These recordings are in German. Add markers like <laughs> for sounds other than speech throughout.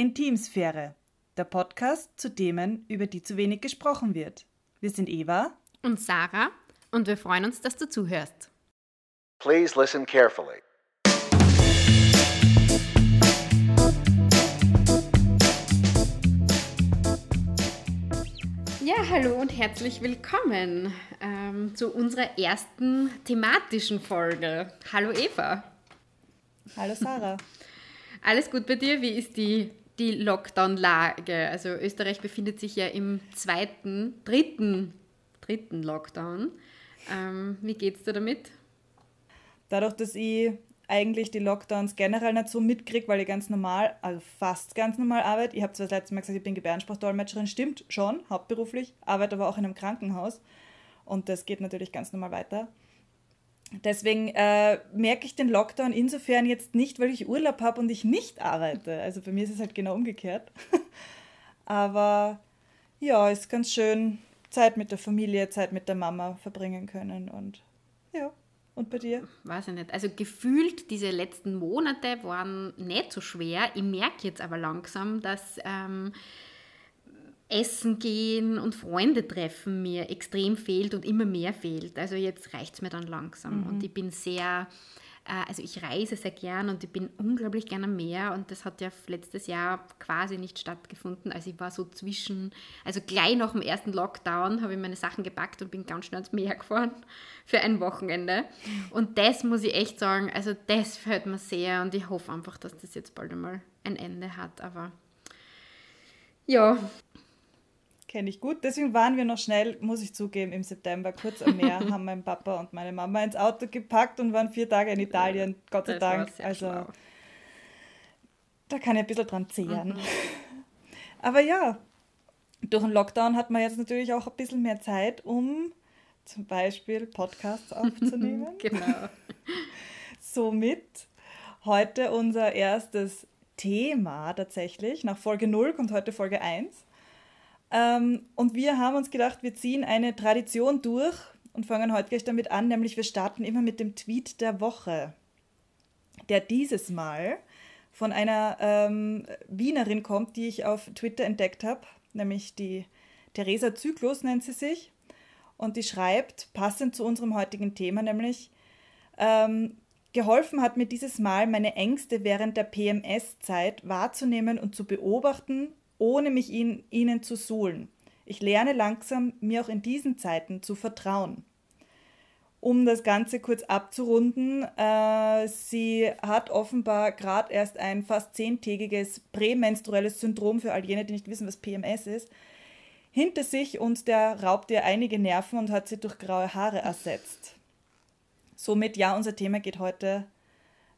Intimsphäre, der Podcast zu Themen, über die zu wenig gesprochen wird. Wir sind Eva und Sarah und wir freuen uns, dass du zuhörst. Please listen carefully. Ja, hallo und herzlich willkommen ähm, zu unserer ersten thematischen Folge. Hallo Eva. Hallo Sarah. Alles gut bei dir? Wie ist die, die Lockdown-Lage? Also Österreich befindet sich ja im zweiten, dritten, dritten Lockdown. Ähm, wie geht's dir damit? Dadurch, dass ich eigentlich die Lockdowns generell nicht so mitkriege, weil ich ganz normal, also fast ganz normal arbeite. Ich habe zwar das letzte Mal gesagt, ich bin Gebärdensprachdolmetscherin, stimmt schon, hauptberuflich, arbeite aber auch in einem Krankenhaus und das geht natürlich ganz normal weiter. Deswegen äh, merke ich den Lockdown insofern jetzt nicht, weil ich Urlaub habe und ich nicht arbeite. Also bei mir ist es halt genau umgekehrt. <laughs> Aber ja, ist ganz schön Zeit mit der Familie, Zeit mit der Mama verbringen können und ja. Und bei dir? Weiß ich nicht. Also gefühlt, diese letzten Monate waren nicht so schwer. Ich merke jetzt aber langsam, dass ähm, Essen gehen und Freunde treffen mir extrem fehlt und immer mehr fehlt. Also jetzt reicht es mir dann langsam. Mhm. Und ich bin sehr, äh, also ich reise sehr gern und ich bin unglaublich gerne am Meer und das hat ja letztes Jahr quasi nicht stattgefunden. Also ich war so zwischen, also gleich nach dem ersten Lockdown habe ich meine Sachen gepackt und bin ganz schnell ans Meer <laughs> gefahren für ein Wochenende. Und das muss ich echt sagen, also das fällt mir sehr und ich hoffe einfach, dass das jetzt bald einmal ein Ende hat. Aber ja, Kenne ich gut. Deswegen waren wir noch schnell, muss ich zugeben, im September kurz am Meer, <laughs> haben mein Papa und meine Mama ins Auto gepackt und waren vier Tage in Italien, Gott sei Dank. Also schlau. da kann ich ein bisschen dran zehren. Mhm. <laughs> Aber ja, durch den Lockdown hat man jetzt natürlich auch ein bisschen mehr Zeit, um zum Beispiel Podcasts aufzunehmen. <laughs> genau. Somit heute unser erstes Thema tatsächlich. Nach Folge 0 kommt heute Folge 1. Ähm, und wir haben uns gedacht, wir ziehen eine Tradition durch und fangen heute gleich damit an, nämlich wir starten immer mit dem Tweet der Woche, der dieses Mal von einer ähm, Wienerin kommt, die ich auf Twitter entdeckt habe, nämlich die Theresa Zyklus nennt sie sich. Und die schreibt, passend zu unserem heutigen Thema, nämlich, ähm, geholfen hat mir dieses Mal, meine Ängste während der PMS-Zeit wahrzunehmen und zu beobachten ohne mich in, ihnen zu suhlen. Ich lerne langsam, mir auch in diesen Zeiten zu vertrauen. Um das Ganze kurz abzurunden, äh, sie hat offenbar gerade erst ein fast zehntägiges prämenstruelles Syndrom für all jene, die nicht wissen, was PMS ist, hinter sich und der raubt ihr einige Nerven und hat sie durch graue Haare ersetzt. Somit, ja, unser Thema geht heute,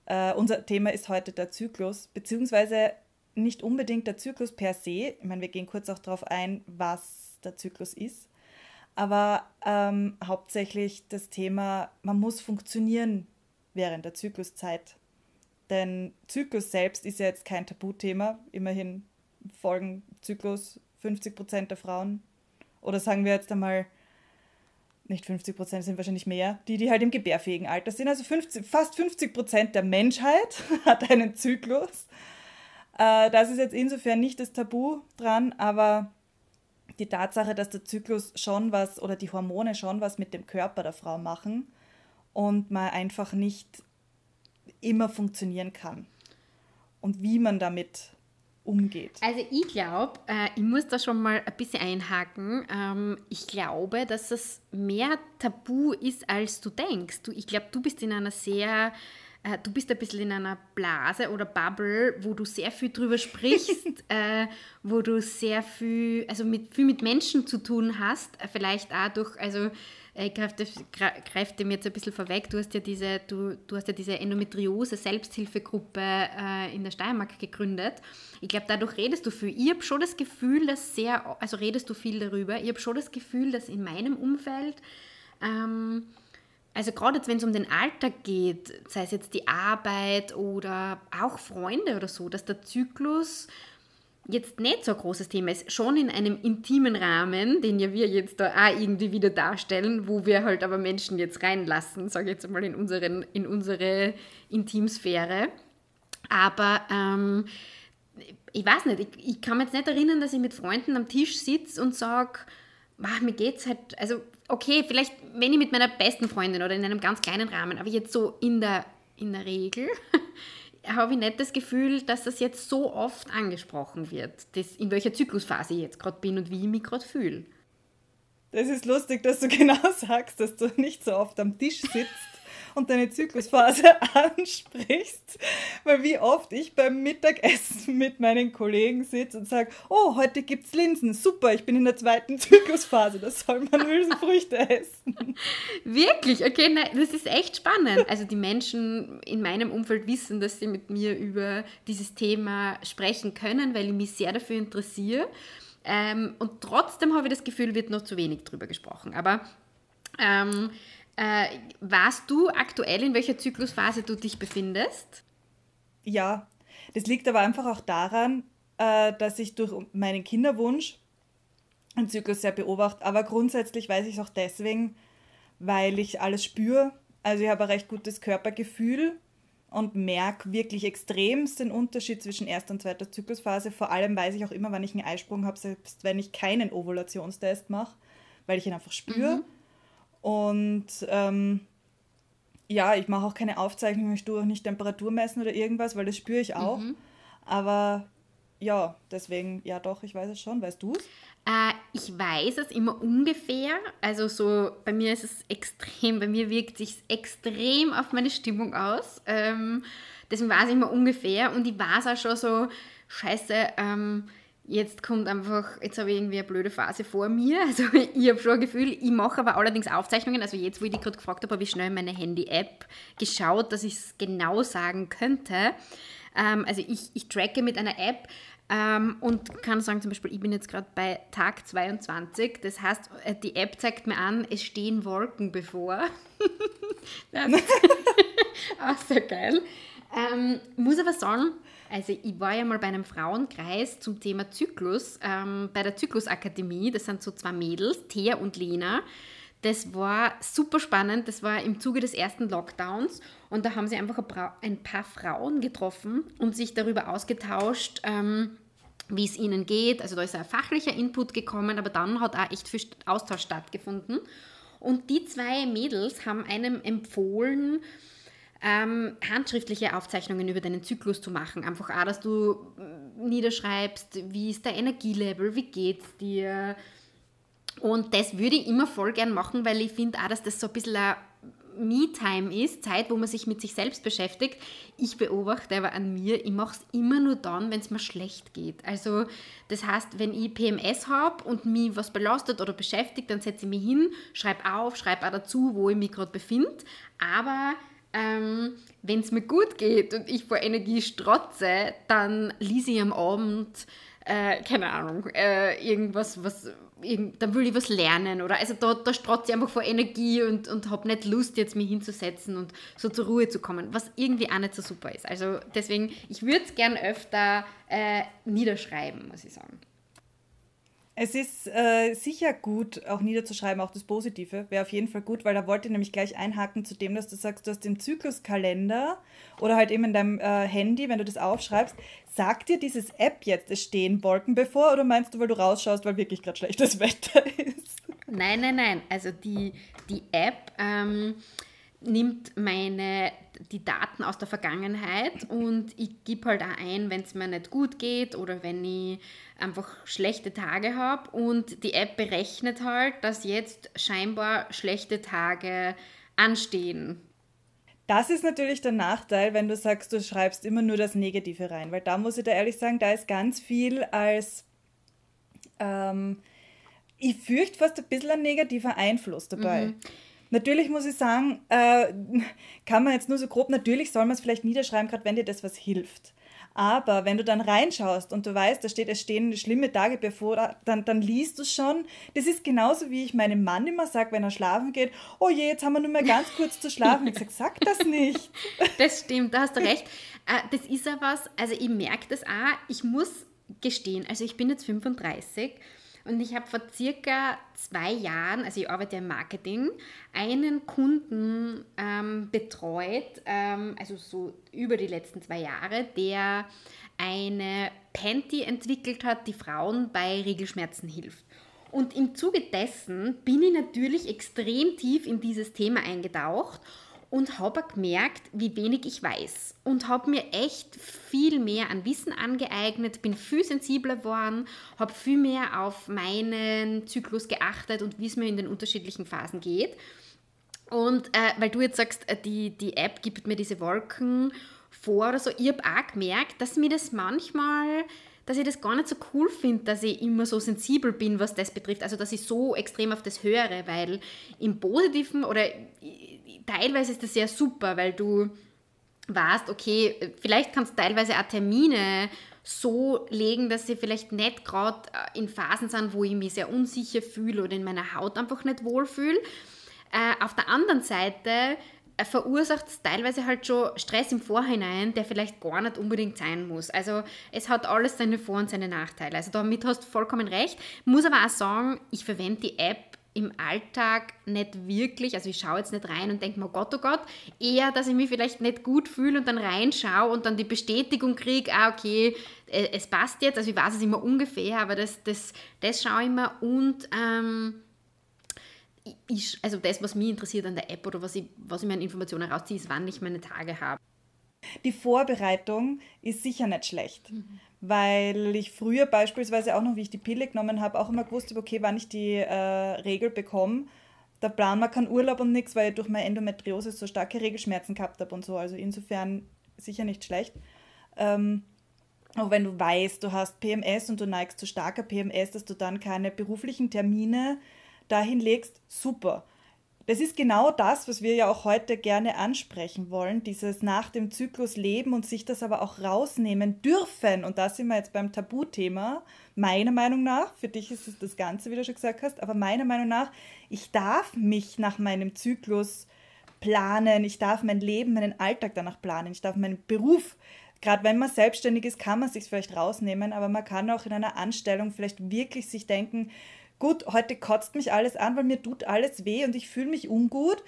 äh, unser Thema ist heute der Zyklus, beziehungsweise nicht unbedingt der Zyklus per se. Ich meine, wir gehen kurz auch darauf ein, was der Zyklus ist. Aber ähm, hauptsächlich das Thema, man muss funktionieren während der Zykluszeit. Denn Zyklus selbst ist ja jetzt kein Tabuthema. Immerhin folgen Zyklus 50 Prozent der Frauen. Oder sagen wir jetzt einmal, nicht 50 Prozent sind wahrscheinlich mehr, die, die halt im gebärfähigen Alter sind. Also 50, fast 50 Prozent der Menschheit <laughs> hat einen Zyklus. Äh, das ist jetzt insofern nicht das Tabu dran, aber die Tatsache, dass der Zyklus schon was oder die Hormone schon was mit dem Körper der Frau machen und man einfach nicht immer funktionieren kann. Und wie man damit umgeht. Also ich glaube, äh, ich muss da schon mal ein bisschen einhaken. Ähm, ich glaube, dass es mehr Tabu ist, als du denkst. Du, ich glaube, du bist in einer sehr äh, du bist ein bisschen in einer Blase oder Bubble, wo du sehr viel drüber sprichst, <laughs> äh, wo du sehr viel, also mit, viel mit Menschen zu tun hast, äh, vielleicht auch durch, also äh, ich greife, greife dem jetzt ein bisschen vorweg, du hast ja diese, du, du hast ja diese Endometriose-Selbsthilfegruppe äh, in der Steiermark gegründet. Ich glaube, dadurch redest du viel. Ich habe schon das Gefühl, dass sehr, also redest du viel darüber, ich habe schon das Gefühl, dass in meinem Umfeld ähm, also gerade wenn es um den Alltag geht, sei es jetzt die Arbeit oder auch Freunde oder so, dass der Zyklus jetzt nicht so ein großes Thema ist, schon in einem intimen Rahmen, den ja wir jetzt da auch irgendwie wieder darstellen, wo wir halt aber Menschen jetzt reinlassen, sage ich jetzt mal in, unseren, in unsere Intimsphäre. Aber ähm, ich weiß nicht, ich, ich kann mich jetzt nicht erinnern, dass ich mit Freunden am Tisch sitze und sage, mir geht's halt, also okay, vielleicht wenn ich mit meiner besten Freundin oder in einem ganz kleinen Rahmen, aber jetzt so in der, in der Regel <laughs> habe ich nicht das Gefühl, dass das jetzt so oft angesprochen wird, das, in welcher Zyklusphase ich jetzt gerade bin und wie ich mich gerade fühle. Das ist lustig, dass du <laughs> genau sagst, dass du nicht so oft am Tisch sitzt und deine Zyklusphase <laughs> ansprichst. Weil wie oft ich beim Mittagessen mit meinen Kollegen sitze und sage, oh, heute gibt's Linsen, super, ich bin in der zweiten <laughs> Zyklusphase, das soll man Hülsenfrüchte essen. Wirklich? Okay, nein, das ist echt spannend. Also die Menschen in meinem Umfeld wissen, dass sie mit mir über dieses Thema sprechen können, weil ich mich sehr dafür interessiere. Ähm, und trotzdem habe ich das Gefühl, wird noch zu wenig drüber gesprochen. Aber ähm, äh, weißt du aktuell, in welcher Zyklusphase du dich befindest? Ja, das liegt aber einfach auch daran, äh, dass ich durch meinen Kinderwunsch den Zyklus sehr beobachte. Aber grundsätzlich weiß ich es auch deswegen, weil ich alles spüre. Also ich habe ein recht gutes Körpergefühl und merke wirklich extremst den Unterschied zwischen erster und zweiter Zyklusphase. Vor allem weiß ich auch immer, wann ich einen Eisprung habe, selbst wenn ich keinen Ovulationstest mache, weil ich ihn einfach spüre. Mhm. Und ähm, ja, ich mache auch keine Aufzeichnungen, ich tue auch nicht Temperatur messen oder irgendwas, weil das spüre ich auch. Mhm. Aber ja, deswegen, ja doch, ich weiß es schon. Weißt du es? Äh, ich weiß es immer ungefähr. Also so, bei mir ist es extrem, bei mir wirkt sich extrem auf meine Stimmung aus. Ähm, deswegen weiß ich immer ungefähr und ich weiß auch schon so, scheiße, ähm, Jetzt kommt einfach, jetzt habe ich irgendwie eine blöde Phase vor mir. <laughs> Also ich habe schon ein Gefühl, ich mache aber allerdings Aufzeichnungen. Also jetzt, wo ich dich gerade gefragt habe, habe ich schnell in meine Handy-App geschaut, dass ich es genau sagen könnte. Ähm, also ich, ich tracke mit einer App ähm, und kann sagen, zum Beispiel, ich bin jetzt gerade bei Tag 22. Das heißt, äh, die App zeigt mir an, es stehen Wolken bevor. <laughs> <laughs> auch <laughs> sehr geil. Ähm, muss aber sagen, also ich war ja mal bei einem Frauenkreis zum Thema Zyklus, ähm, bei der Zyklusakademie. Das sind so zwei Mädels, Thea und Lena. Das war super spannend. Das war im Zuge des ersten Lockdowns. Und da haben sie einfach ein paar Frauen getroffen und sich darüber ausgetauscht, ähm, wie es ihnen geht. Also da ist ein fachlicher Input gekommen, aber dann hat auch echt viel Austausch stattgefunden. Und die zwei Mädels haben einem empfohlen, ähm, handschriftliche Aufzeichnungen über deinen Zyklus zu machen. Einfach auch, dass du mm, niederschreibst, wie ist der Energielevel, wie geht's dir. Und das würde ich immer voll gern machen, weil ich finde auch, dass das so ein bisschen ein Me-Time ist, Zeit, wo man sich mit sich selbst beschäftigt. Ich beobachte aber an mir, ich mache es immer nur dann, wenn es mir schlecht geht. Also das heißt, wenn ich PMS habe und mich was belastet oder beschäftigt, dann setze ich mich hin, schreibe auf, schreibe auch dazu, wo ich mich gerade befinde. Aber ähm, wenn es mir gut geht und ich vor Energie strotze, dann lese ich am Abend, äh, keine Ahnung, äh, irgendwas, was, irgend, dann will ich was lernen oder also da, da strotze ich einfach vor Energie und, und habe nicht Lust, jetzt mich hinzusetzen und so zur Ruhe zu kommen, was irgendwie auch nicht so super ist. Also deswegen, ich würde es gern öfter äh, niederschreiben, muss ich sagen. Es ist äh, sicher gut, auch niederzuschreiben, auch das Positive wäre auf jeden Fall gut, weil da wollte ich nämlich gleich einhaken zu dem, dass du sagst, du hast den Zykluskalender oder halt eben in deinem äh, Handy, wenn du das aufschreibst, sagt dir dieses App jetzt, es stehen Wolken bevor oder meinst du, weil du rausschaust, weil wirklich gerade schlechtes <laughs> Wetter ist? Nein, nein, nein. Also die, die App ähm, nimmt meine die Daten aus der Vergangenheit und ich gebe halt auch ein, wenn es mir nicht gut geht oder wenn ich einfach schlechte Tage habe und die App berechnet halt, dass jetzt scheinbar schlechte Tage anstehen. Das ist natürlich der Nachteil, wenn du sagst, du schreibst immer nur das Negative rein, weil da muss ich da ehrlich sagen, da ist ganz viel als, ähm, ich fürchte fast ein bisschen ein negativer Einfluss dabei. Mhm. Natürlich muss ich sagen, äh, kann man jetzt nur so grob, natürlich soll man es vielleicht niederschreiben, gerade wenn dir das was hilft. Aber wenn du dann reinschaust und du weißt, da steht, es stehen schlimme Tage bevor, dann, dann liest du schon. Das ist genauso, wie ich meinem Mann immer sage, wenn er schlafen geht, oh je, jetzt haben wir nur mal ganz kurz zu schlafen. Ich sage, sag das nicht. <laughs> Das stimmt, da hast du recht. Äh, das ist ja was, also ich merke das auch, ich muss gestehen, also ich bin jetzt 35 Und ich habe vor circa zwei Jahren, also ich arbeite im Marketing, einen Kunden ähm, betreut, ähm, also so über die letzten zwei Jahre, der eine Panty entwickelt hat, die Frauen bei Regelschmerzen hilft. Und im Zuge dessen bin ich natürlich extrem tief in dieses Thema eingetaucht und habe gemerkt, wie wenig ich weiß und habe mir echt viel mehr an Wissen angeeignet, bin viel sensibler geworden, habe viel mehr auf meinen Zyklus geachtet und wie es mir in den unterschiedlichen Phasen geht. Und äh, weil du jetzt sagst, äh, die, die App gibt mir diese Wolken vor oder so, ich habe auch gemerkt, dass mir das manchmal dass ich das gar nicht so cool finde, dass ich immer so sensibel bin, was das betrifft. Also, dass ich so extrem auf das höre, weil im Positiven oder teilweise ist das ja super, weil du weißt, okay, vielleicht kannst du teilweise auch Termine so legen, dass sie vielleicht nicht gerade äh, in Phasen sind, wo ich mich sehr unsicher fühle oder in meiner Haut einfach nicht wohlfühle. Äh, auf der anderen Seite verursacht es teilweise halt schon Stress im Vorhinein, der vielleicht gar nicht unbedingt sein muss. Also es hat alles seine Vor- und seine Nachteile. Also damit hast du vollkommen recht. Muss aber auch sagen, ich verwende die App im Alltag nicht wirklich, also ich schaue jetzt nicht rein und denke mir, oh Gott, oh Gott, eher, dass ich mich vielleicht nicht gut fühle und dann reinschaue und dann die Bestätigung kriege, ah, okay, äh, es passt jetzt, also ich weiß es immer ungefähr, aber das, das, das schaue ich mir und ähm, ich, also das, was mich interessiert an der App oder was ich, was ich mir an Informationen rausziehe, ist, wann ich meine Tage habe. Die Vorbereitung ist sicher nicht schlecht, mhm. weil ich früher beispielsweise auch noch, wie ich die Pille genommen habe, auch immer gewusst habe, okay, wann ich die äh, Regel bekomme. Da planen wir keinen Urlaub und nichts, weil ich durch meine Endometriose so starke Regelschmerzen gehabt habe und so. Also insofern sicher nicht schlecht. Ähm, auch wenn du weißt, du hast PMS und du neigst zu starker PMS, dass du dann keine beruflichen Termine dahin legst, super. Das ist genau das, was wir ja auch heute gerne ansprechen wollen, dieses nach dem Zyklus leben und sich das aber auch rausnehmen dürfen. Und da sind wir jetzt beim Tabuthema, meiner Meinung nach. Für dich ist es das Ganze, wie du schon gesagt hast, aber meiner Meinung nach, ich darf mich nach meinem Zyklus planen, ich darf mein Leben, meinen Alltag danach planen, ich darf meinen Beruf gerade wenn man selbstständig ist, kann man sich vielleicht rausnehmen, aber man kann auch in einer Anstellung vielleicht wirklich sich denken, gut, heute kotzt mich alles an, weil mir tut alles weh und ich fühle mich ungut.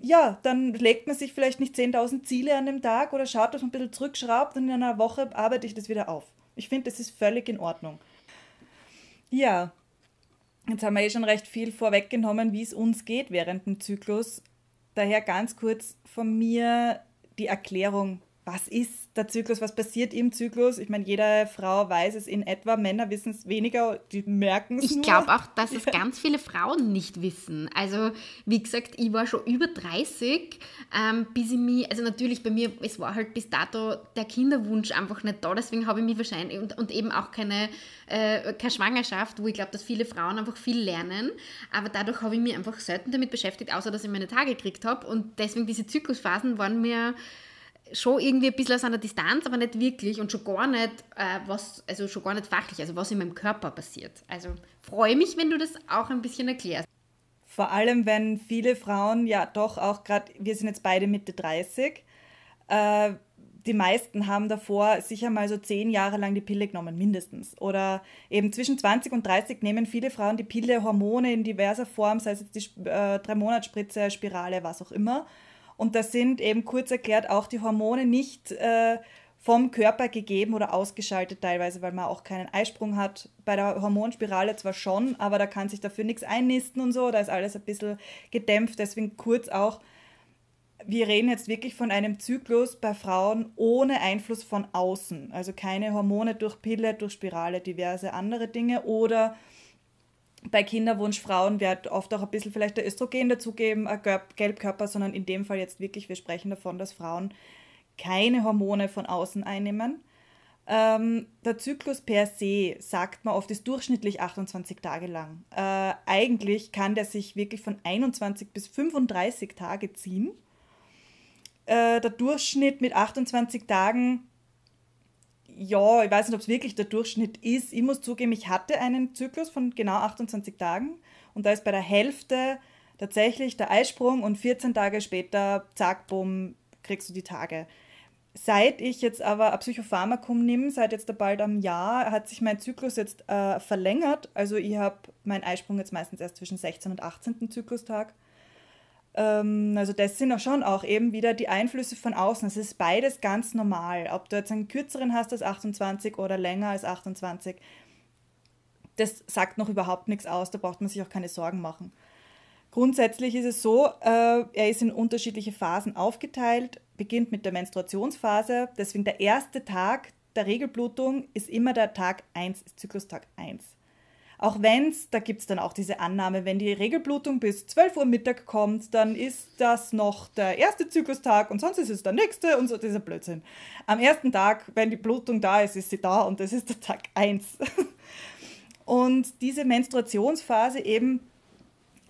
Ja, dann legt man sich vielleicht nicht 10.000 Ziele an dem Tag oder schaut, dass man ein bisschen zurückschraubt und in einer Woche arbeite ich das wieder auf. Ich finde, das ist völlig in Ordnung. Ja, jetzt haben wir eh schon recht viel vorweggenommen, wie es uns geht während dem Zyklus. Daher ganz kurz von mir die Erklärung, was ist der Zyklus, was passiert im Zyklus. Ich meine, jede Frau weiß es in etwa, Männer wissen es weniger, die merken es Ich glaube auch, dass es ganz viele Frauen nicht wissen. Also, wie gesagt, ich war schon über 30, ähm, bis ich mich, also natürlich bei mir, es war halt bis dato der Kinderwunsch einfach nicht da, deswegen habe ich mich wahrscheinlich, und, und eben auch keine, äh, keine Schwangerschaft, wo ich glaube, dass viele Frauen einfach viel lernen, aber dadurch habe ich mich einfach selten damit beschäftigt, außer dass ich meine Tage gekriegt habe und deswegen diese Zyklusphasen waren mir schon irgendwie ein bisschen aus einer Distanz, aber nicht wirklich und schon gar nicht, äh, was, also schon gar nicht fachlich, also was in meinem Körper passiert. Also freue mich, wenn du das auch ein bisschen erklärst. Vor allem, wenn viele Frauen ja doch auch gerade, wir sind jetzt beide Mitte 30, äh, die meisten haben davor sicher mal so zehn Jahre lang die Pille genommen, mindestens. Oder eben zwischen 20 und 30 nehmen viele Frauen die Pille, Hormone in diverser Form, sei es jetzt die äh, Drei-Monats-Spritze, Spirale, was auch immer. Und das sind eben kurz erklärt auch die Hormone nicht äh, vom Körper gegeben oder ausgeschaltet teilweise, weil man auch keinen Eisprung hat. Bei der Hormonspirale zwar schon, aber da kann sich dafür nichts einnisten und so, da ist alles ein bisschen gedämpft. Deswegen kurz auch, wir reden jetzt wirklich von einem Zyklus bei Frauen ohne Einfluss von außen. Also keine Hormone durch Pille, durch Spirale, diverse andere Dinge oder bei Kinderwunschfrauen wird oft auch ein bisschen vielleicht der Östrogen dazugeben, Gelbkörper, sondern in dem Fall jetzt wirklich, wir sprechen davon, dass Frauen keine Hormone von außen einnehmen. Ähm, der Zyklus per se, sagt man oft, ist durchschnittlich 28 Tage lang. Äh, eigentlich kann der sich wirklich von 21 bis 35 Tage ziehen. Äh, der Durchschnitt mit 28 Tagen ja, ich weiß nicht, ob es wirklich der Durchschnitt ist. Ich muss zugeben, ich hatte einen Zyklus von genau 28 Tagen und da ist bei der Hälfte tatsächlich der Eisprung und 14 Tage später, zack, bumm, kriegst du die Tage. Seit ich jetzt aber ein Psychopharmakum nehme, seit jetzt bald am Jahr, hat sich mein Zyklus jetzt äh, verlängert. Also ich habe meinen Eisprung jetzt meistens erst zwischen 16. und 18. Zyklustag. Ähm, also das sind auch schon auch eben wieder die Einflüsse von außen. Es ist beides ganz normal. Ob du jetzt einen kürzeren hast als 28 oder länger als 28, das sagt noch überhaupt nichts aus. Da braucht man sich auch keine Sorgen machen. Grundsätzlich ist es so, äh, er ist in unterschiedliche Phasen aufgeteilt, beginnt mit der Menstruationsphase. Deswegen der erste Tag der Regelblutung ist immer der Tag 1, Zyklustag 1. Auch wenn es, da gibt es dann auch diese Annahme, wenn die Regelblutung bis 12 Uhr Mittag kommt, dann ist das noch der erste Zyklustag und sonst ist es der nächste und so dieser Blödsinn. Am ersten Tag, wenn die Blutung da ist, ist sie da und das ist der Tag 1. <laughs> Und diese Menstruationsphase eben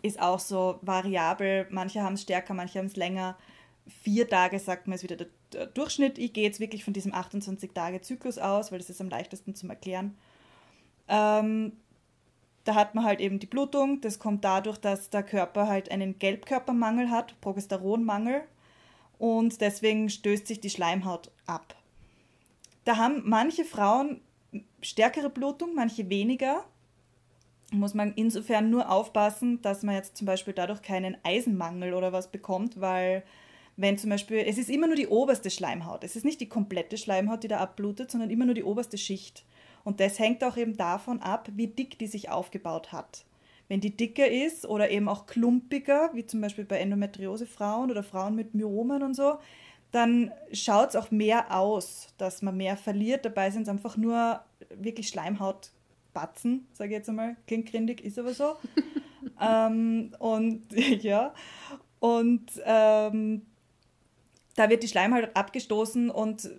ist auch so variabel. Manche haben es stärker, manche haben es länger. Vier Tage, sagt man, ist wieder der Durchschnitt. Ich gehe jetzt wirklich von diesem 28-Tage-Zyklus aus, weil das ist am leichtesten zum Erklären. Ähm, da hat man halt eben die Blutung. Das kommt dadurch, dass der Körper halt einen Gelbkörpermangel hat, Progesteronmangel. Und deswegen stößt sich die Schleimhaut ab. Da haben manche Frauen stärkere Blutung, manche weniger muss man insofern nur aufpassen, dass man jetzt zum Beispiel dadurch keinen Eisenmangel oder was bekommt, weil wenn zum Beispiel, es ist immer nur die oberste Schleimhaut, es ist nicht die komplette Schleimhaut, die da abblutet, sondern immer nur die oberste Schicht. Und das hängt auch eben davon ab, wie dick die sich aufgebaut hat. Wenn die dicker ist oder eben auch klumpiger, wie zum Beispiel bei Endometriose-Frauen oder Frauen mit Myomen und so, dann schaut es auch mehr aus, dass man mehr verliert. Dabei sind es einfach nur wirklich Schleimhaut Batzen, sage ich jetzt einmal. Klingt grindig, ist aber so. <laughs> ähm, und <laughs> ja, und ähm, da wird die Schleimhaut abgestoßen und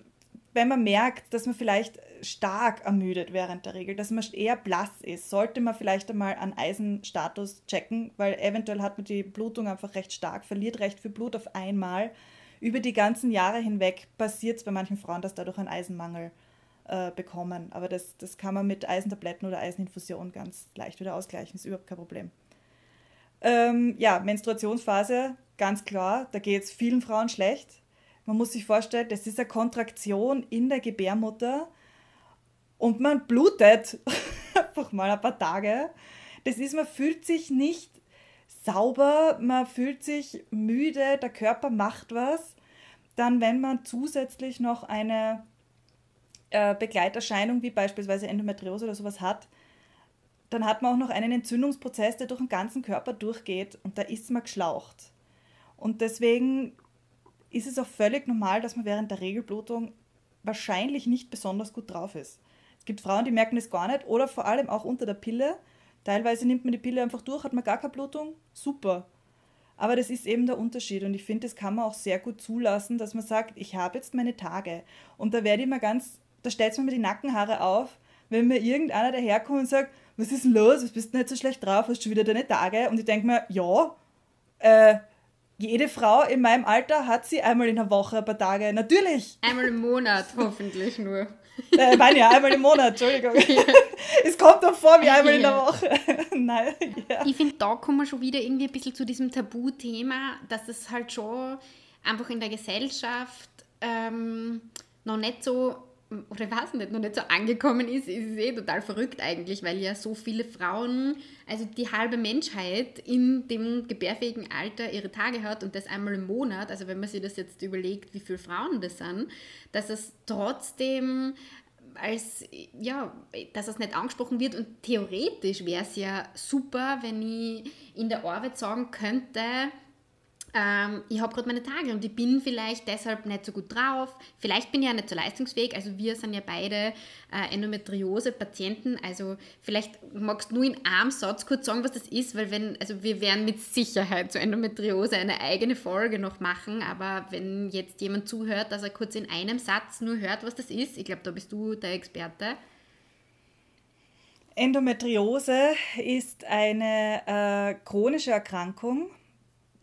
wenn man merkt, dass man vielleicht stark ermüdet während der Regel, dass man eher blass ist, sollte man vielleicht einmal einen Eisenstatus checken, weil eventuell hat man die Blutung einfach recht stark, verliert recht viel Blut auf einmal. Über die ganzen Jahre hinweg passiert es bei manchen Frauen, dass dadurch ein Eisenmangel äh, bekommen. Aber das, das kann man mit Eisentabletten oder Eiseninfusion ganz leicht wieder ausgleichen, ist überhaupt kein Problem. Ähm, ja, Menstruationsphase, ganz klar, da geht es vielen Frauen schlecht. Man muss sich vorstellen, das ist eine Kontraktion in der Gebärmutter und man blutet <laughs> einfach mal ein paar Tage. Das ist, man fühlt sich nicht sauber, man fühlt sich müde, der Körper macht was. Dann, wenn man zusätzlich noch eine äh, Begleiterscheinung wie beispielsweise Endometriose oder sowas hat, dann hat man auch noch einen Entzündungsprozess, der durch den ganzen Körper durchgeht und da ist man geschlaucht. Und deswegen ist es auch völlig normal, dass man während der Regelblutung wahrscheinlich nicht besonders gut drauf ist. Es gibt Frauen, die merken das gar nicht oder vor allem auch unter der Pille. Teilweise nimmt man die Pille einfach durch, hat man gar keine Blutung, super. Aber das ist eben der Unterschied und ich finde, das kann man auch sehr gut zulassen, dass man sagt, ich habe jetzt meine Tage. Und da werde ich mal ganz da stellt mir die Nackenhaare auf, wenn mir irgendeiner daherkommt und sagt, was ist denn los, was bist denn nicht so schlecht drauf, hast du wieder deine Tage? Und ich denke mir, ja, äh, jede Frau in meinem Alter hat sie einmal in der Woche ein paar Tage, natürlich. Einmal im Monat, hoffentlich nur. Äh, meine ja, einmal im Monat, Entschuldigung. Ja. Es kommt doch vor wie einmal ja. in der Woche. <laughs> Nein, ja. Ich finde, da kommen wir schon wieder irgendwie ein bisschen zu diesem Tabuthema, dass es halt schon einfach in der Gesellschaft ähm, noch nicht so oder ich weiß nicht, noch nicht so angekommen ist, ist es eh total verrückt eigentlich, weil ja so viele Frauen, also die halbe Menschheit in dem gebärfähigen Alter ihre Tage hat und das einmal im Monat, also wenn man sich das jetzt überlegt, wie viele Frauen das sind, dass es trotzdem als, ja, dass es nicht angesprochen wird und theoretisch wäre es ja super, wenn ich in der Arbeit sagen könnte, ähm, ich habe gerade meine Tage und ich bin vielleicht deshalb nicht so gut drauf. Vielleicht bin ich ja nicht so leistungsfähig. Also wir sind ja beide äh, Endometriose-Patienten. Also vielleicht magst du nur in einem Satz kurz sagen, was das ist, weil wenn, also wir werden mit Sicherheit zur Endometriose eine eigene Folge noch machen, aber wenn jetzt jemand zuhört, dass er kurz in einem Satz nur hört, was das ist, ich glaube, da bist du der Experte. Endometriose ist eine äh, chronische Erkrankung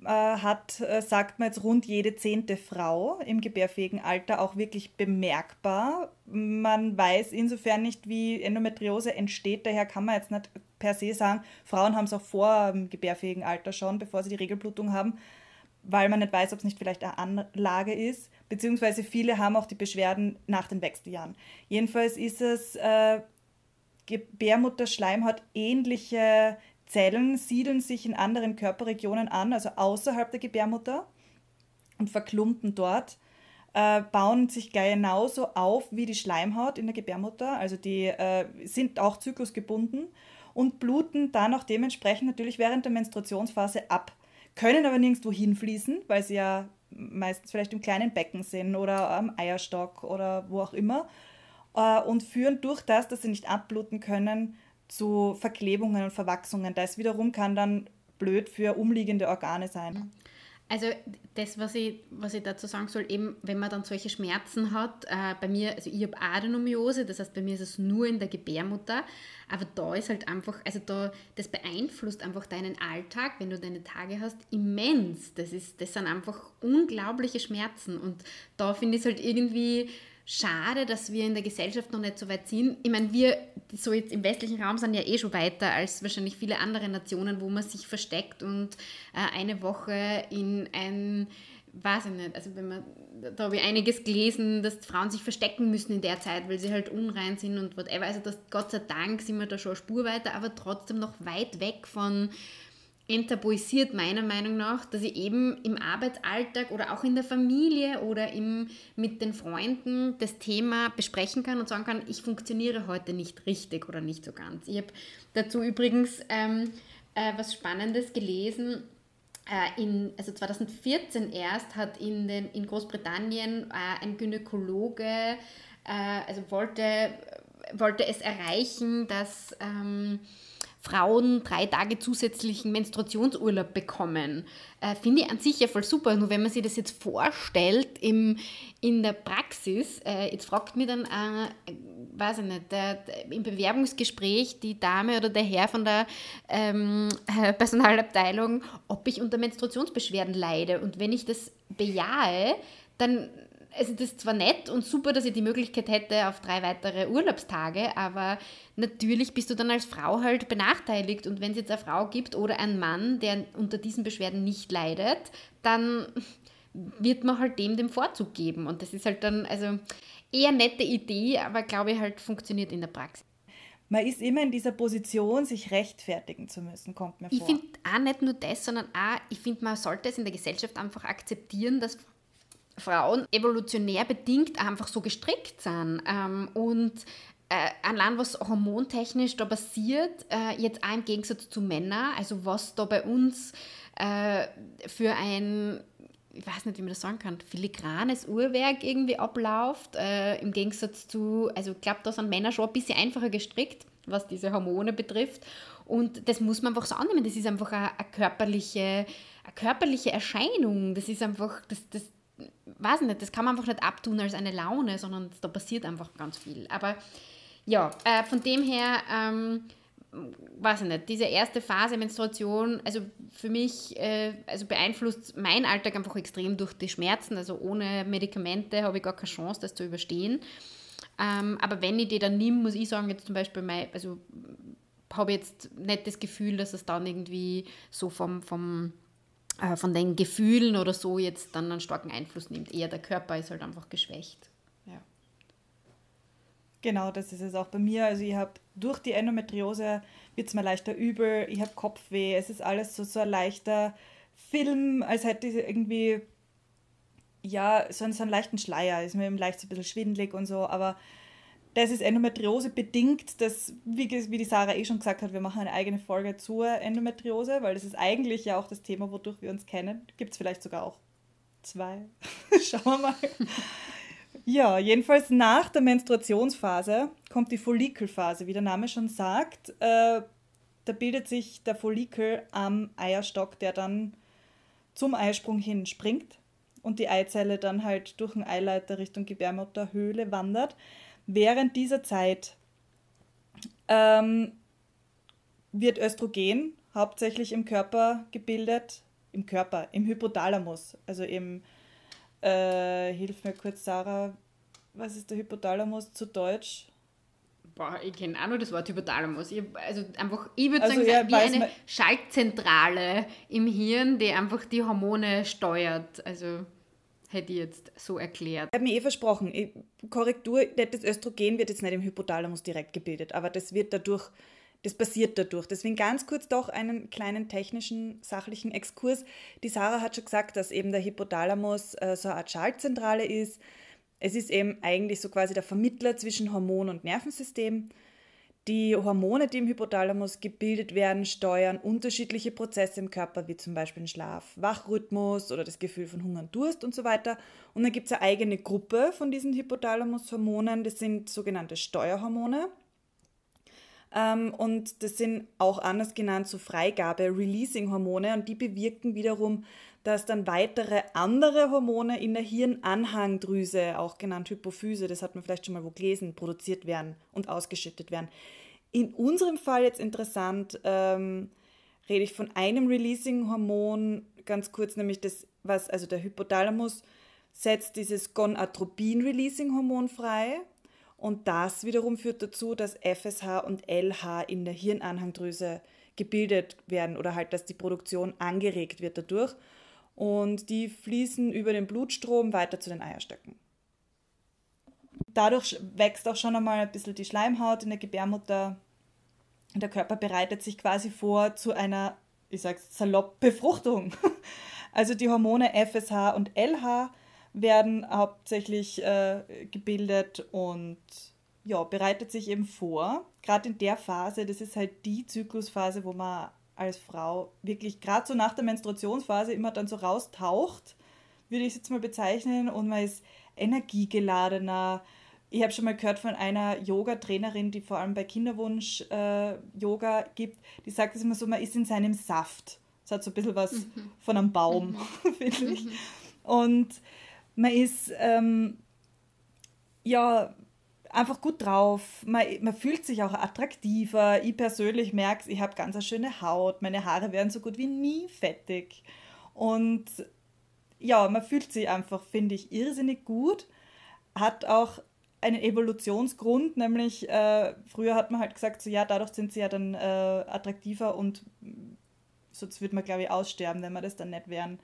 hat, äh, sagt man jetzt, rund jede zehnte Frau im gebärfähigen Alter auch wirklich bemerkbar. Man weiß insofern nicht, wie Endometriose entsteht, daher kann man jetzt nicht per se sagen, Frauen haben es auch vor dem gebärfähigen Alter schon, bevor sie die Regelblutung haben, weil man nicht weiß, ob es nicht vielleicht eine Anlage ist. beziehungsweise viele haben auch die Beschwerden nach den Wechseljahren. Jedenfalls ist es, äh, Gebärmutterschleimhaut ähnliche Zellen siedeln sich in anderen Körperregionen an, also außerhalb der Gebärmutter und verklumpen dort, äh, bauen sich genauso auf wie die Schleimhaut in der Gebärmutter, also die äh, sind auch zyklusgebunden und bluten dann auch dementsprechend natürlich während der Menstruationsphase ab, können aber nirgendwo hinfließen, weil sie ja meistens vielleicht im kleinen Becken sind oder am Eierstock oder wo auch immer äh, und führen durch das, dass sie nicht abbluten können, zu Verklebungen und Verwachsungen. Das wiederum kann dann blöd für umliegende Organe sein. Also das, was ich, was ich dazu sagen soll, eben wenn man dann solche Schmerzen hat, äh, bei mir, also ich habe Adenomiose, das heißt bei mir ist es nur in der Gebärmutter, aber da ist halt einfach, also da, das beeinflusst einfach deinen Alltag, wenn du deine Tage hast, immens. Das, ist, das sind einfach unglaubliche Schmerzen und da finde ich es halt irgendwie schade, dass wir in der Gesellschaft noch nicht so weit sind. Ich meine, wir so jetzt im westlichen Raum sind ja eh schon weiter als wahrscheinlich viele andere Nationen, wo man sich versteckt und äh, eine Woche in ein, weiß ich nicht, also wenn man, da habe ich einiges gelesen, dass Frauen sich verstecken müssen in der Zeit, weil sie halt unrein sind und whatever. Also das, Gott sei Dank sind wir da schon eine Spur weiter, aber trotzdem noch weit weg von enttabuisiert, meiner Meinung nach, dass ich eben im Arbeitsalltag oder auch in der Familie oder im, mit den Freunden das Thema besprechen kann und sagen kann, ich funktioniere heute nicht richtig oder nicht so ganz. Ich habe dazu übrigens ähm, äh, was Spannendes gelesen. Äh, in, also 2014 erst hat in, den, in Großbritannien äh, ein Gynäkologe, äh, also wollte, wollte es erreichen, dass ähm, Frauen drei Tage zusätzlichen Menstruationsurlaub bekommen. Äh, Finde ich an sich ja voll super. Nur wenn man sich das jetzt vorstellt im, in der Praxis, äh, jetzt fragt mich dann, äh, weiß ich nicht, der, der, im Bewerbungsgespräch die Dame oder der Herr von der ähm, <laughs> Personalabteilung, ob ich unter Menstruationsbeschwerden leide. Und wenn ich das bejahe, dann also das ist zwar nett und super, dass ich die Möglichkeit hätte auf drei weitere Urlaubstage, aber natürlich bist du dann als Frau halt benachteiligt. Und wenn es jetzt eine Frau gibt oder einen Mann, der unter diesen Beschwerden nicht leidet, dann wird man halt dem den Vorzug geben. Und das ist halt dann, also eher nette Idee, aber glaube ich halt funktioniert in der Praxis. Man ist immer in dieser Position, sich rechtfertigen zu müssen, kommt mir vor. Ich finde auch nicht nur das, sondern auch, ich finde, man sollte es in der Gesellschaft einfach akzeptieren, dass Frauen evolutionär bedingt einfach so gestrickt sind. Ähm, und äh, allein was hormontechnisch da passiert, äh, jetzt auch im Gegensatz zu Männern, also was da bei uns äh, für ein, ich weiß nicht, wie man das sagen kann, filigranes Uhrwerk irgendwie abläuft, äh, im Gegensatz zu, also ich glaube, da sind Männer schon ein bisschen einfacher gestrickt, was diese Hormone betrifft. Und das muss man einfach so annehmen. Das ist einfach eine, eine körperliche, eine körperliche Erscheinung. Das ist einfach, das, das, weiß nicht, das kann man einfach nicht abtun als eine Laune, sondern da passiert einfach ganz viel. Aber ja, äh, von dem her, ähm, weiß ich nicht, diese erste Phase Menstruation, also für mich, äh, also beeinflusst mein Alltag einfach extrem durch die Schmerzen. Also ohne Medikamente habe ich gar keine Chance, das zu überstehen. Ähm, aber wenn ich die dann nehme, muss ich sagen, jetzt zum Beispiel, mein, also habe jetzt nicht das Gefühl, dass es dann irgendwie so vom, vom äh, von den Gefühlen oder so jetzt dann einen starken Einfluss nimmt. Eher der Körper ist halt einfach geschwächt. Ja. Genau, das ist es auch bei mir. Also ich habe durch die Endometriose wird es mir leichter übel, ich habe Kopfweh, es ist alles so, so ein leichter Film, als hätte ich irgendwie ja, so einen, so einen leichten Schleier, ist mir eben leicht so ein bisschen schwindlig und so, aber das ist Endometriose bedingt. Das, wie, wie die Sarah eh schon gesagt hat, wir machen eine eigene Folge zur Endometriose, weil das ist eigentlich ja auch das Thema, wodurch wir uns kennen. Gibt es vielleicht sogar auch zwei. <laughs> Schauen wir mal. Ja, jedenfalls nach der Menstruationsphase kommt die Follikelphase, wie der Name schon sagt. Äh, da bildet sich der Follikel am Eierstock, der dann zum Eisprung hin springt und die Eizelle dann halt durch den Eileiter Richtung Gebärmutterhöhle wandert. Während dieser Zeit ähm, wird Östrogen hauptsächlich im Körper gebildet, im Körper, im Hypothalamus, also im, äh, hilf mir kurz, Sarah, was ist der Hypothalamus zu Deutsch? Boah, ich kenne auch nur das Wort Hypothalamus. Ich, also einfach, ich würde also sagen, wie eine Schaltzentrale im Hirn, die einfach die Hormone steuert. Also hätte ich jetzt so erklärt. Ich habe mir eh versprochen, Korrektur, das Östrogen wird jetzt nicht im Hypothalamus direkt gebildet, aber das wird dadurch, das passiert dadurch. Deswegen ganz kurz doch einen kleinen technischen, sachlichen Exkurs. Die Sarah hat schon gesagt, dass eben der Hypothalamus äh, so eine Art Schaltzentrale ist. Es ist eben eigentlich so quasi der Vermittler zwischen Hormon und Nervensystem. Die Hormone, die im Hypothalamus gebildet werden, steuern unterschiedliche Prozesse im Körper, wie zum Beispiel den Schlaf, Wachrhythmus oder das Gefühl von Hunger und Durst und so weiter. Und dann gibt es eine eigene Gruppe von diesen Hypothalamus-Hormonen, das sind sogenannte Steuerhormone. Ähm, und das sind auch anders genannt so Freigabe-Releasing-Hormone und die bewirken wiederum, dass dann weitere andere Hormone in der Hirnanhangdrüse, auch genannt Hypophyse, das hat man vielleicht schon mal wo gelesen, produziert werden und ausgeschüttet werden. In unserem Fall jetzt interessant, ähm, rede ich von einem Releasing-Hormon, ganz kurz, nämlich das, was, also der Hypothalamus setzt dieses Gonadotropin-Releasing-Hormon frei. Und das wiederum führt dazu, dass FSH und LH in der Hirnanhangdrüse gebildet werden oder halt, dass die Produktion angeregt wird dadurch. Und die fließen über den Blutstrom weiter zu den Eierstöcken. Dadurch wächst auch schon einmal ein bisschen die Schleimhaut in der Gebärmutter. Der Körper bereitet sich quasi vor zu einer, ich sag's salopp, Befruchtung. <laughs> Also die Hormone FSH und LH werden hauptsächlich äh, gebildet und ja, bereitet sich eben vor. Gerade in der Phase, das ist halt die Zyklusphase, wo man als Frau wirklich gerade so nach der Menstruationsphase immer dann so raustaucht, würde ich es jetzt mal bezeichnen, und man ist energiegeladener. Ich habe schon mal gehört von einer Yoga-Trainerin, die vor allem bei Kinderwunsch äh, Yoga gibt, die sagt es immer so, man ist in seinem Saft. Das hat so ein bisschen was mhm. von einem Baum, mhm. <laughs> finde ich. Mhm. Und man ist ähm, ja einfach gut drauf. Man, man fühlt sich auch attraktiver. Ich persönlich merke es, ich habe ganz eine schöne Haut. Meine Haare werden so gut wie nie fettig. Und ja, man fühlt sich einfach, finde ich, irrsinnig gut. Hat auch einen Evolutionsgrund, nämlich äh, früher hat man halt gesagt, so ja, dadurch sind sie ja dann äh, attraktiver und sonst wird man, glaube ich, aussterben, wenn wir das dann nicht wären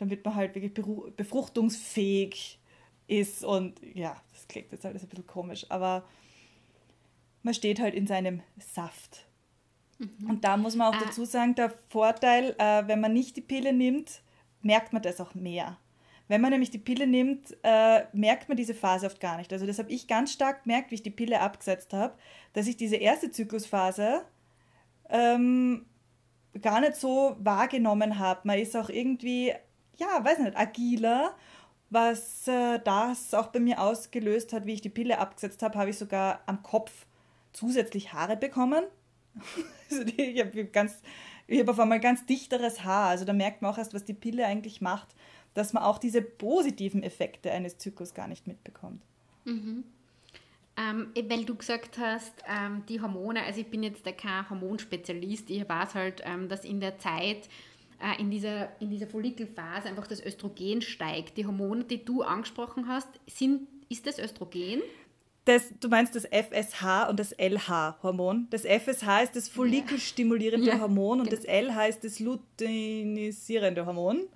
dann wird man halt wirklich befruchtungsfähig ist und ja, das klingt jetzt alles ein bisschen komisch, aber man steht halt in seinem Saft. Mhm. Und da muss man auch ah. dazu sagen, der Vorteil, äh, wenn man nicht die Pille nimmt, merkt man das auch mehr. Wenn man nämlich die Pille nimmt, äh, merkt man diese Phase oft gar nicht. Also das habe ich ganz stark gemerkt, wie ich die Pille abgesetzt habe, dass ich diese erste Zyklusphase ähm, gar nicht so wahrgenommen habe. Man ist auch irgendwie ja, weiß nicht, agiler. Was äh, das auch bei mir ausgelöst hat, wie ich die Pille abgesetzt habe, habe ich sogar am Kopf zusätzlich Haare bekommen. <laughs> also die, ich habe ganz, ich auf einmal ganz dichteres Haar. Also da merkt man auch erst, was die Pille eigentlich macht, dass man auch diese positiven Effekte eines Zyklus gar nicht mitbekommt. Mhm. Ähm, weil du gesagt hast, ähm, die Hormone, also ich bin jetzt kein Hormonspezialist, ich weiß halt, ähm, dass in der Zeit in dieser, in dieser Follikelphase einfach das Östrogen steigt. Die Hormone, die du angesprochen hast, sind, ist das Östrogen? Das, du meinst das FSH und das LH-Hormon. Das FSH ist das follikelstimulierende ja. Hormon und genau. das LH ist das luteinisierende Hormon.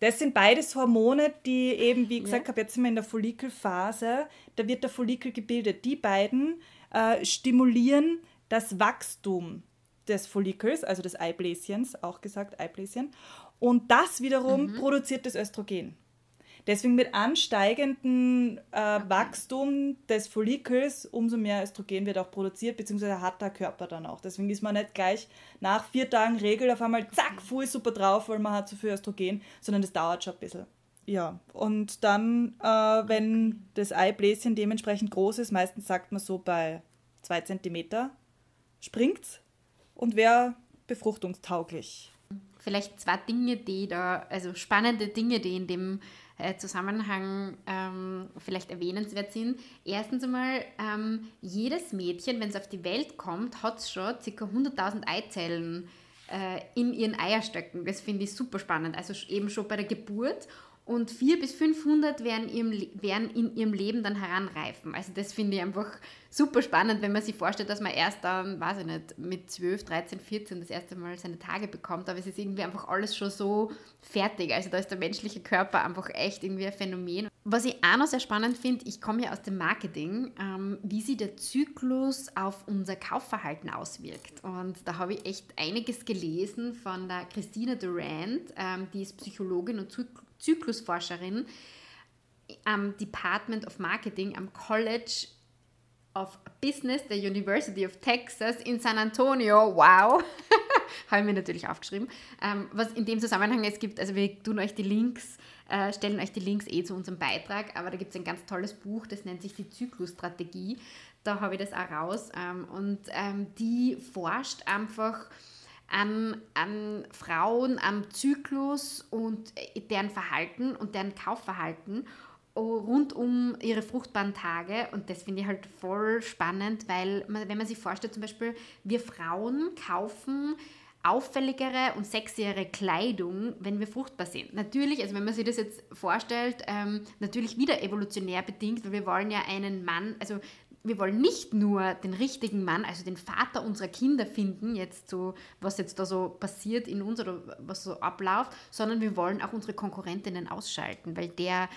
Das sind beides Hormone, die eben, wie gesagt, ja. habe jetzt sind wir in der Follikelphase, da wird der Follikel gebildet. Die beiden äh, stimulieren das Wachstum des Follikels, also des Eibläschens, auch gesagt Eibläschen. Und das wiederum mhm. produziert das Östrogen. Deswegen mit ansteigendem äh, Wachstum des Follikels umso mehr Östrogen wird auch produziert, beziehungsweise hat der Körper dann auch. Deswegen ist man nicht gleich nach vier Tagen Regel auf einmal zack, voll super drauf, weil man hat so viel Östrogen, sondern das dauert schon ein bisschen. Ja, und dann, äh, wenn das Eibläschen dementsprechend groß ist, meistens sagt man so bei zwei Zentimeter, springt's und wäre befruchtungstauglich. Vielleicht zwei Dinge, die da, also spannende Dinge, die in dem äh, Zusammenhang ähm, vielleicht erwähnenswert sind. Erstens einmal, ähm, jedes Mädchen, wenn es auf die Welt kommt, hat schon ca. 100.000 Eizellen äh, in ihren Eierstöcken. Das finde ich super spannend. Also eben schon bei der Geburt. Und 400 bis 500 werden, ihrem, werden in ihrem Leben dann heranreifen. Also das finde ich einfach super spannend, wenn man sich vorstellt, dass man erst dann, weiß ich nicht, mit 12, 13, 14 das erste Mal seine Tage bekommt, aber es ist irgendwie einfach alles schon so fertig. Also da ist der menschliche Körper einfach echt irgendwie ein Phänomen. Was ich auch noch sehr spannend finde, ich komme ja aus dem Marketing, ähm, wie sich der Zyklus auf unser Kaufverhalten auswirkt. Und da habe ich echt einiges gelesen von der Christina Durant, ähm, die ist Psychologin und Zyklus Zyklusforscherin am Department of Marketing am College of Business der University of Texas in San Antonio. Wow! <laughs> Habe ich mir natürlich aufgeschrieben. Ähm, was in dem Zusammenhang es gibt, also wir tun euch die Links, äh, stellen euch die Links eh zu unserem Beitrag, aber da gibt es ein ganz tolles Buch, das nennt sich die Zyklusstrategie. Da habe ich das auch raus. Ähm, und ähm, die forscht einfach an, an Frauen, am Zyklus und deren Verhalten und deren Kaufverhalten rund um ihre fruchtbaren Tage. Und das finde ich halt voll spannend, weil man, wenn man sich vorstellt, zum Beispiel, wir Frauen kaufen auffälligere und sexiere Kleidung, wenn wir fruchtbar sind. Natürlich, also wenn man sich das jetzt vorstellt, ähm, natürlich wieder evolutionär bedingt, weil wir wollen ja einen Mann, also wir wollen nicht nur den richtigen Mann, also den Vater unserer Kinder finden, jetzt so, was jetzt da so passiert in uns oder was so abläuft, sondern wir wollen auch unsere Konkurrentinnen ausschalten, weil der,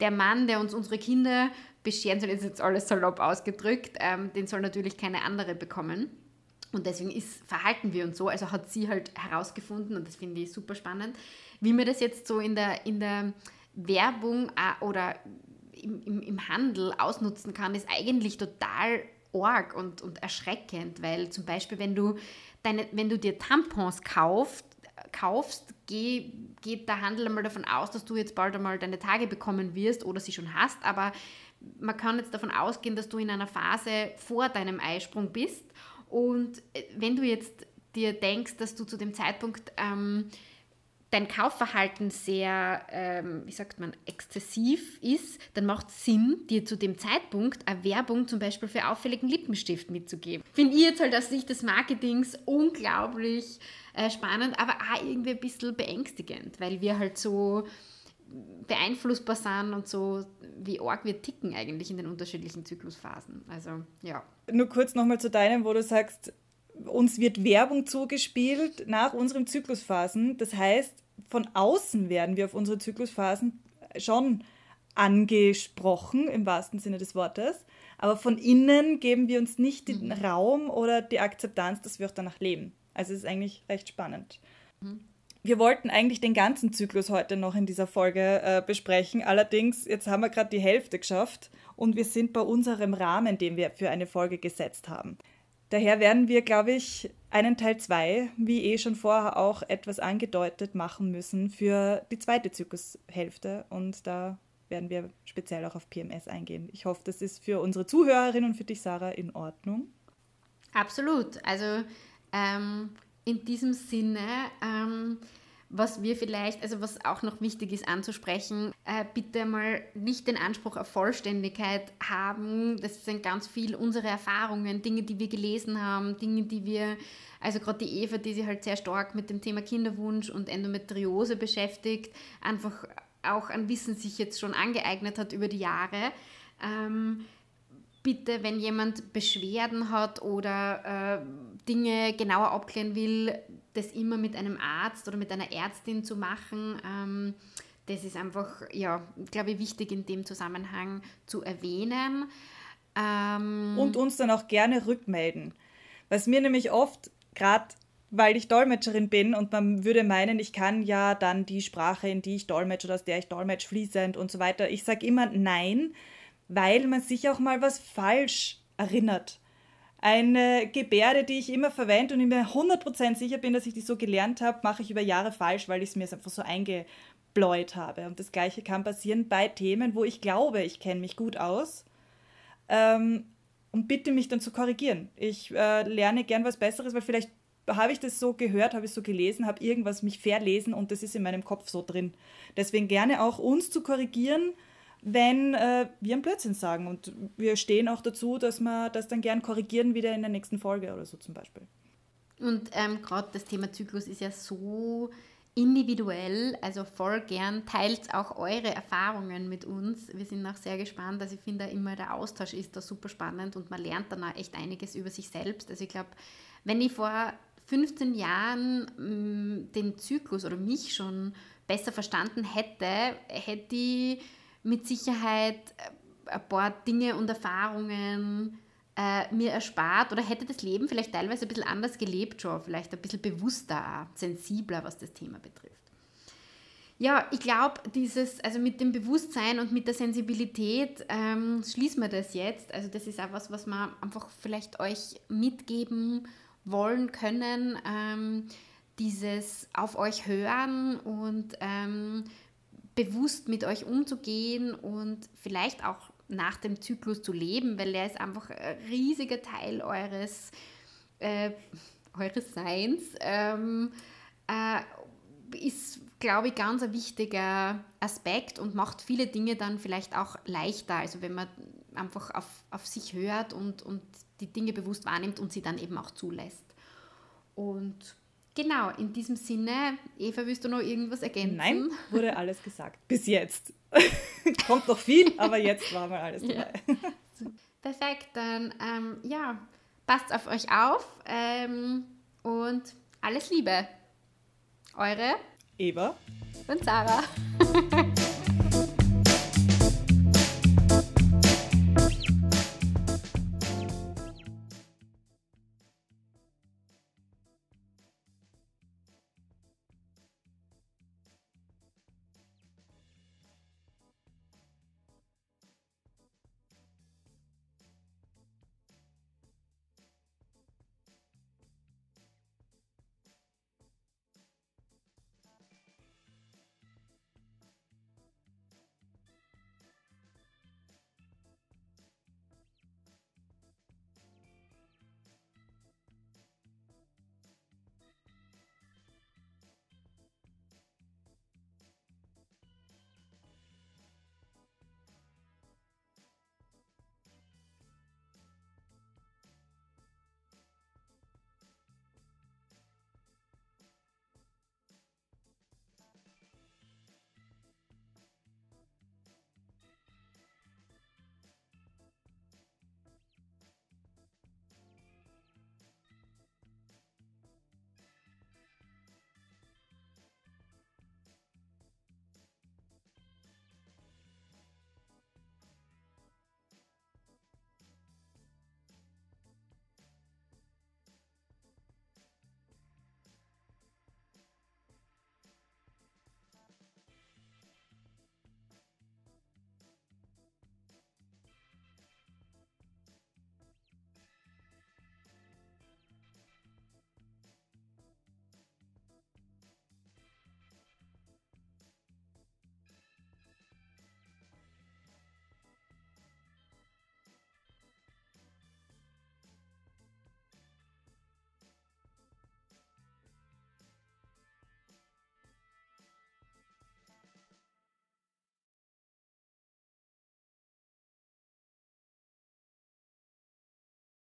der Mann, der uns unsere Kinder bescheren soll, ist jetzt alles salopp ausgedrückt, ähm, den soll natürlich keine andere bekommen. Und deswegen ist, verhalten wir uns so. Also hat sie halt herausgefunden, und das finde ich super spannend, wie wir das jetzt so in der, in der Werbung äh, oder im, im, im Handel ausnutzen kann, ist eigentlich total arg und, und erschreckend, weil zum Beispiel, wenn du, deine, wenn du dir Tampons kauft, kaufst, geh, geht der Handel einmal davon aus, dass du jetzt bald einmal deine Tage bekommen wirst oder sie schon hast, aber man kann jetzt davon ausgehen, dass du in einer Phase vor deinem Eisprung bist. Und äh, wenn du jetzt dir denkst, dass du zu dem Zeitpunkt ähm, dein Kaufverhalten sehr, ähm, wie sagt man, exzessiv ist, dann macht es Sinn, dir zu dem Zeitpunkt eine Werbung zum Beispiel für auffälligen Lippenstift mitzugeben. Finde ich jetzt halt aus Sicht des Marketings unglaublich äh, spannend, aber auch irgendwie ein bisschen beängstigend, weil wir halt so beeinflussbar sind und so, wie arg wir ticken eigentlich in den unterschiedlichen Zyklusphasen. Also, ja. Nur kurz nochmal zu deinem, wo du sagst, uns wird Werbung zugespielt nach unseren Zyklusphasen. Das heißt, von außen werden wir auf unsere Zyklusphasen schon angesprochen, im wahrsten Sinne des Wortes. Aber von innen geben wir uns nicht den mhm. Raum oder die Akzeptanz, dass wir auch danach leben. Also es ist eigentlich recht spannend. Mhm. Wir wollten eigentlich den ganzen Zyklus heute noch in dieser Folge äh, besprechen. Allerdings, jetzt haben wir gerade die Hälfte geschafft und wir sind bei unserem Rahmen, den wir für eine Folge gesetzt haben. Daher werden wir, glaube ich, einen Teil 2, wie eh schon vorher auch etwas angedeutet, machen müssen für die zweite Zyklushälfte. Und da werden wir speziell auch auf PMS eingehen. Ich hoffe, das ist für unsere Zuhörerinnen und für dich, Sarah, in Ordnung. Absolut. Also ähm, in diesem Sinne ähm, was wir vielleicht, also was auch noch wichtig ist anzusprechen, äh, bitte mal nicht den Anspruch auf Vollständigkeit haben. Das sind ganz viel unsere Erfahrungen, Dinge, die wir gelesen haben, Dinge, die wir, also gerade die Eva, die sich halt sehr stark mit dem Thema Kinderwunsch und Endometriose beschäftigt, einfach auch an Wissen sich jetzt schon angeeignet hat über die Jahre. Ähm, bitte, wenn jemand Beschwerden hat oder äh, Dinge genauer abklären will, das immer mit einem Arzt oder mit einer Ärztin zu machen. Ähm, das ist einfach, ja, glaube ich, wichtig in dem Zusammenhang zu erwähnen. Ähm, Und uns dann auch gerne rückmelden. Was mir nämlich oft, gerade weil ich Dolmetscherin bin und man würde meinen, ich kann ja dann die Sprache, in die ich dolmetsche oder aus der ich dolmetsche, fließend und so weiter. Ich sage immer nein, weil man sich auch mal was falsch erinnert. Eine Gebärde, die ich immer verwende und ich mir 100% sicher bin, dass ich die so gelernt habe, mache ich über Jahre falsch, weil ich es mir einfach so eingebläut habe. Und das Gleiche kann passieren bei Themen, wo ich glaube, ich kenne mich gut aus. Ähm, und bitte mich dann zu korrigieren. Ich äh, lerne gern was Besseres, weil vielleicht habe ich das so gehört, habe ich so gelesen, habe irgendwas mich verlesen und das ist in meinem Kopf so drin. Deswegen gerne auch uns zu korrigieren wenn äh, wir einen Blödsinn sagen. Und wir stehen auch dazu, dass wir das dann gern korrigieren wieder in der nächsten Folge oder so zum Beispiel. Und ähm, gerade das Thema Zyklus ist ja so individuell, also voll gern. Teilt auch eure Erfahrungen mit uns. Wir sind auch sehr gespannt. Also ich finde immer, der Austausch ist da super spannend und man lernt dann auch echt einiges über sich selbst. Also ich glaube, wenn ich vor 15 Jahren mh, mm, den Zyklus oder mich schon besser verstanden hätte, hätte ich mit Sicherheit äh, ein paar Dinge und Erfahrungen äh, mir erspart oder hätte das Leben vielleicht teilweise ein bisschen anders gelebt schon, vielleicht ein bisschen bewusster, sensibler, was das Thema betrifft. Ja, ich glaube, dieses, also mit dem Bewusstsein und mit der Sensibilität ähm, schließen wir das jetzt. Also das ist auch was, was wir einfach vielleicht euch mitgeben wollen können. Ähm, dieses auf euch hören und ähm, bewusst mit euch umzugehen und vielleicht auch nach dem Zyklus zu leben, weil er ist einfach ein riesiger Teil eures, äh, eures Seins. Ähm, äh, ist, glaube ich, ganz ein wichtiger Aspekt und macht viele Dinge dann vielleicht auch leichter. Also wenn man einfach auf, auf sich hört und, und die Dinge bewusst wahrnimmt und sie dann eben auch zulässt. Und genau, in diesem Sinne, Eva, willst du noch irgendwas ergänzen? Nein, wurde alles gesagt. Bis jetzt. <laughs> Kommt noch viel, aber jetzt war mal alles dabei. Ja. <laughs> Perfekt, dann ähm, ja, passt auf euch auf ähm, und alles Liebe. Eure Eva und Sarah. <laughs>